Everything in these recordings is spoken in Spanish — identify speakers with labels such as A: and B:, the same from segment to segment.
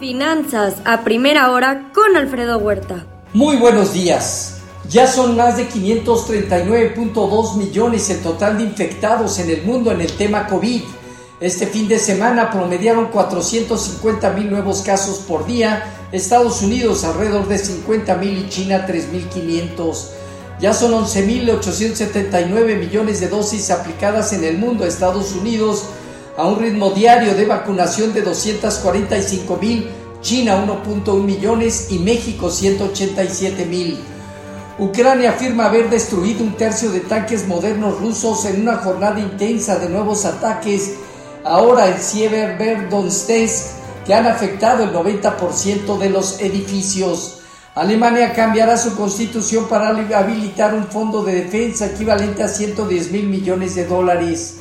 A: Finanzas a primera hora con Alfredo Huerta.
B: Muy buenos días. Ya son más de 539.2 millones el total de infectados en el mundo en el tema COVID. Este fin de semana promediaron 450 mil nuevos casos por día, Estados Unidos alrededor de 50 mil y China 3.500. Ya son 11.879 millones de dosis aplicadas en el mundo, Estados Unidos a un ritmo diario de vacunación de 245 mil, China 1.1 millones y México 187 mil. Ucrania afirma haber destruido un tercio de tanques modernos rusos en una jornada intensa de nuevos ataques ahora en Sieverdonetsk que han afectado el 90% de los edificios. Alemania cambiará su constitución para habilitar un fondo de defensa equivalente a 110 mil millones de dólares.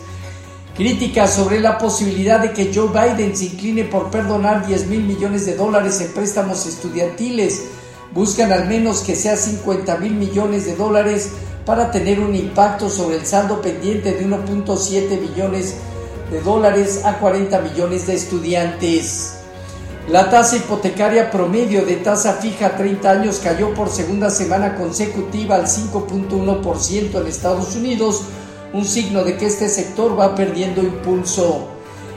B: Críticas sobre la posibilidad de que Joe Biden se incline por perdonar 10 mil millones de dólares en préstamos estudiantiles. Buscan al menos que sea 50 mil millones de dólares para tener un impacto sobre el saldo pendiente de 1.7 billones de dólares a 40 millones de estudiantes. La tasa hipotecaria promedio de tasa fija a 30 años cayó por segunda semana consecutiva al 5.1% en Estados Unidos un signo de que este sector va perdiendo impulso.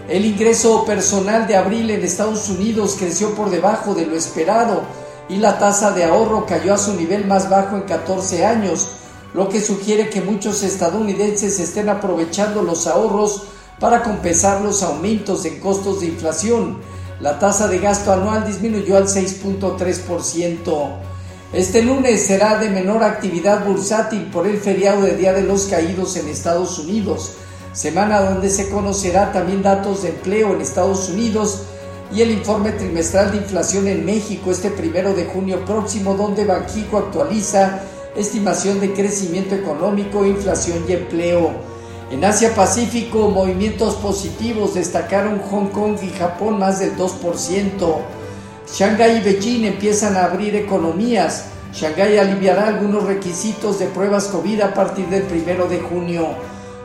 B: El ingreso personal de abril en Estados Unidos creció por debajo de lo esperado y la tasa de ahorro cayó a su nivel más bajo en 14 años, lo que sugiere que muchos estadounidenses estén aprovechando los ahorros para compensar los aumentos en costos de inflación. La tasa de gasto anual disminuyó al 6.3%. Este lunes será de menor actividad bursátil por el feriado de Día de los Caídos en Estados Unidos, semana donde se conocerá también datos de empleo en Estados Unidos y el informe trimestral de inflación en México este primero de junio próximo, donde Banxico actualiza estimación de crecimiento económico, inflación y empleo. En Asia Pacífico, movimientos positivos destacaron Hong Kong y Japón más del 2%. Shanghái y Beijing empiezan a abrir economías. Shanghái aliviará algunos requisitos de pruebas COVID a partir del primero de junio.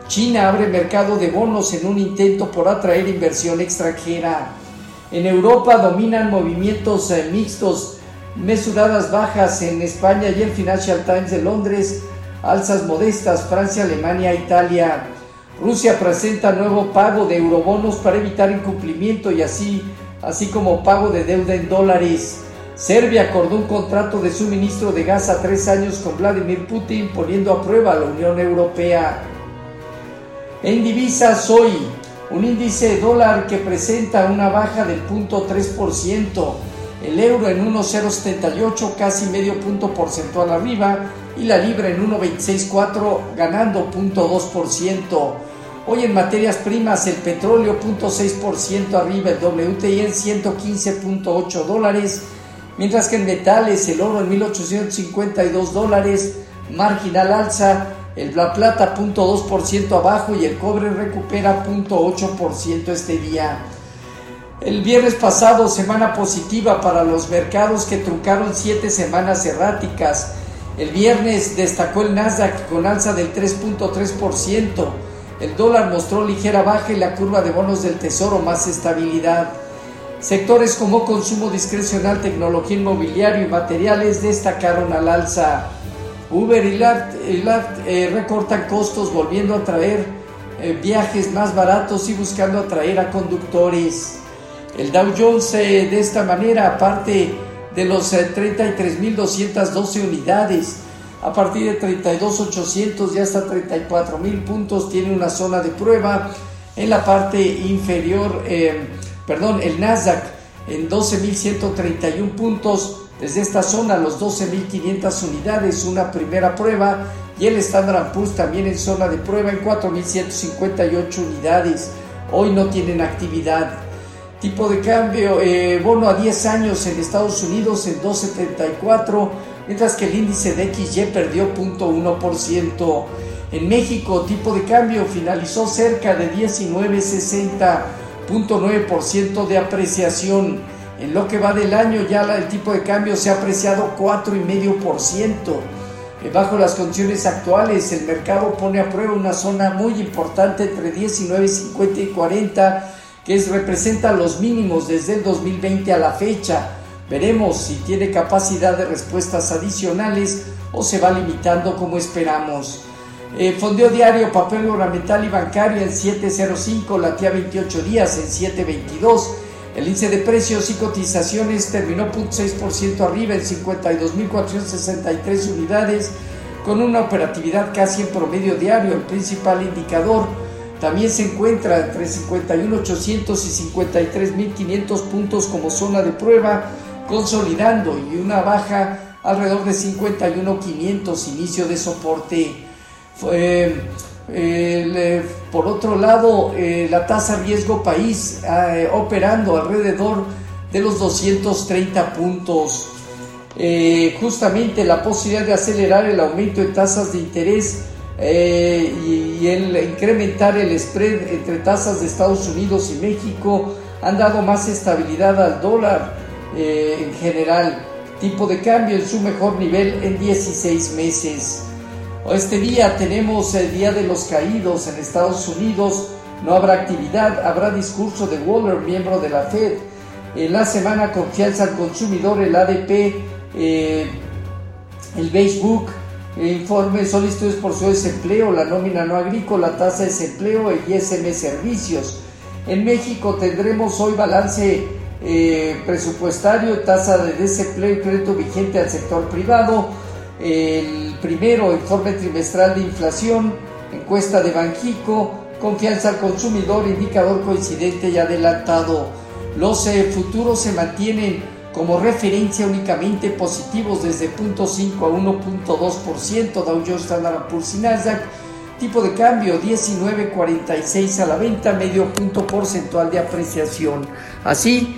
B: China abre mercado de bonos en un intento por atraer inversión extranjera. En Europa dominan movimientos eh, mixtos, mesuradas bajas en España y el Financial Times de Londres, alzas modestas Francia, Alemania, Italia. Rusia presenta nuevo pago de eurobonos para evitar incumplimiento y así así como pago de deuda en dólares. Serbia acordó un contrato de suministro de gas a tres años con Vladimir Putin, poniendo a prueba a la Unión Europea. En divisas hoy, un índice de dólar que presenta una baja del 0.3%, el euro en 1.078, casi medio punto porcentual arriba, y la libra en 1.264, ganando 0.2%. Hoy en materias primas el petróleo 0.6% arriba, el WTI en 115.8 dólares, mientras que en metales el oro en 1852 dólares, marginal alza, el la plata 0.2% abajo y el cobre recupera 0.8% este día. El viernes pasado, semana positiva para los mercados que truncaron siete semanas erráticas. El viernes destacó el Nasdaq con alza del 3.3%. El dólar mostró ligera baja y la curva de bonos del tesoro más estabilidad. Sectores como consumo discrecional, tecnología inmobiliario y materiales destacaron al alza. Uber y Lyft, eh, recortan costos volviendo a traer eh, viajes más baratos y buscando atraer a conductores. El Dow Jones eh, de esta manera, aparte de los 33.212 unidades, a partir de 32.800 y hasta 34.000 puntos tiene una zona de prueba en la parte inferior, eh, perdón, el Nasdaq en 12.131 puntos desde esta zona los 12.500 unidades, una primera prueba y el Standard Poor's también en zona de prueba en 4.158 unidades. Hoy no tienen actividad. Tipo de cambio, eh, bono a 10 años en Estados Unidos en 2.74 mientras que el índice de XY perdió 0.1%. En México, tipo de cambio finalizó cerca de 19.60.9% de apreciación. En lo que va del año ya el tipo de cambio se ha apreciado 4,5%. Eh, bajo las condiciones actuales, el mercado pone a prueba una zona muy importante entre 19.50 y 40 que representa los mínimos desde el 2020 a la fecha. Veremos si tiene capacidad de respuestas adicionales o se va limitando como esperamos. Eh, fondeo diario, papel ornamental y bancario en 7.05, latía 28 días en 7.22. El índice de precios y cotizaciones terminó 0.6% arriba en 52.463 unidades, con una operatividad casi en promedio diario. El principal indicador también se encuentra entre 51.800 y 53.500 puntos como zona de prueba, consolidando y una baja alrededor de 51.500, inicio de soporte. Eh, por otro lado, eh, la tasa riesgo país eh, operando alrededor de los 230 puntos. justamente la posibilidad de acelerar el aumento de tasas de interés y, el incrementar el spread entre tasas de Estados Unidos y México han dado más estabilidad al dólar en general. Tipo de cambio en su mejor nivel en 16 meses. Este día tenemos el Día de los Caídos en Estados Unidos. No habrá actividad, habrá discurso de Waller, miembro de la Fed. En la semana confianza al consumidor, el ADP, eh, el Facebook, informe solicitudes por su desempleo, la nómina no agrícola, tasa de desempleo y ISM servicios. En México tendremos hoy balance eh, presupuestario, tasa de desempleo y crédito vigente al sector privado el primero informe trimestral de inflación, encuesta de Banjico, confianza al consumidor, indicador coincidente y adelantado. Los eh, futuros se mantienen como referencia únicamente positivos desde 0.5 a 1.2%, Dow Jones Standard Poor's y Nasdaq, tipo de cambio 19.46 a la venta, medio punto porcentual de apreciación. Así,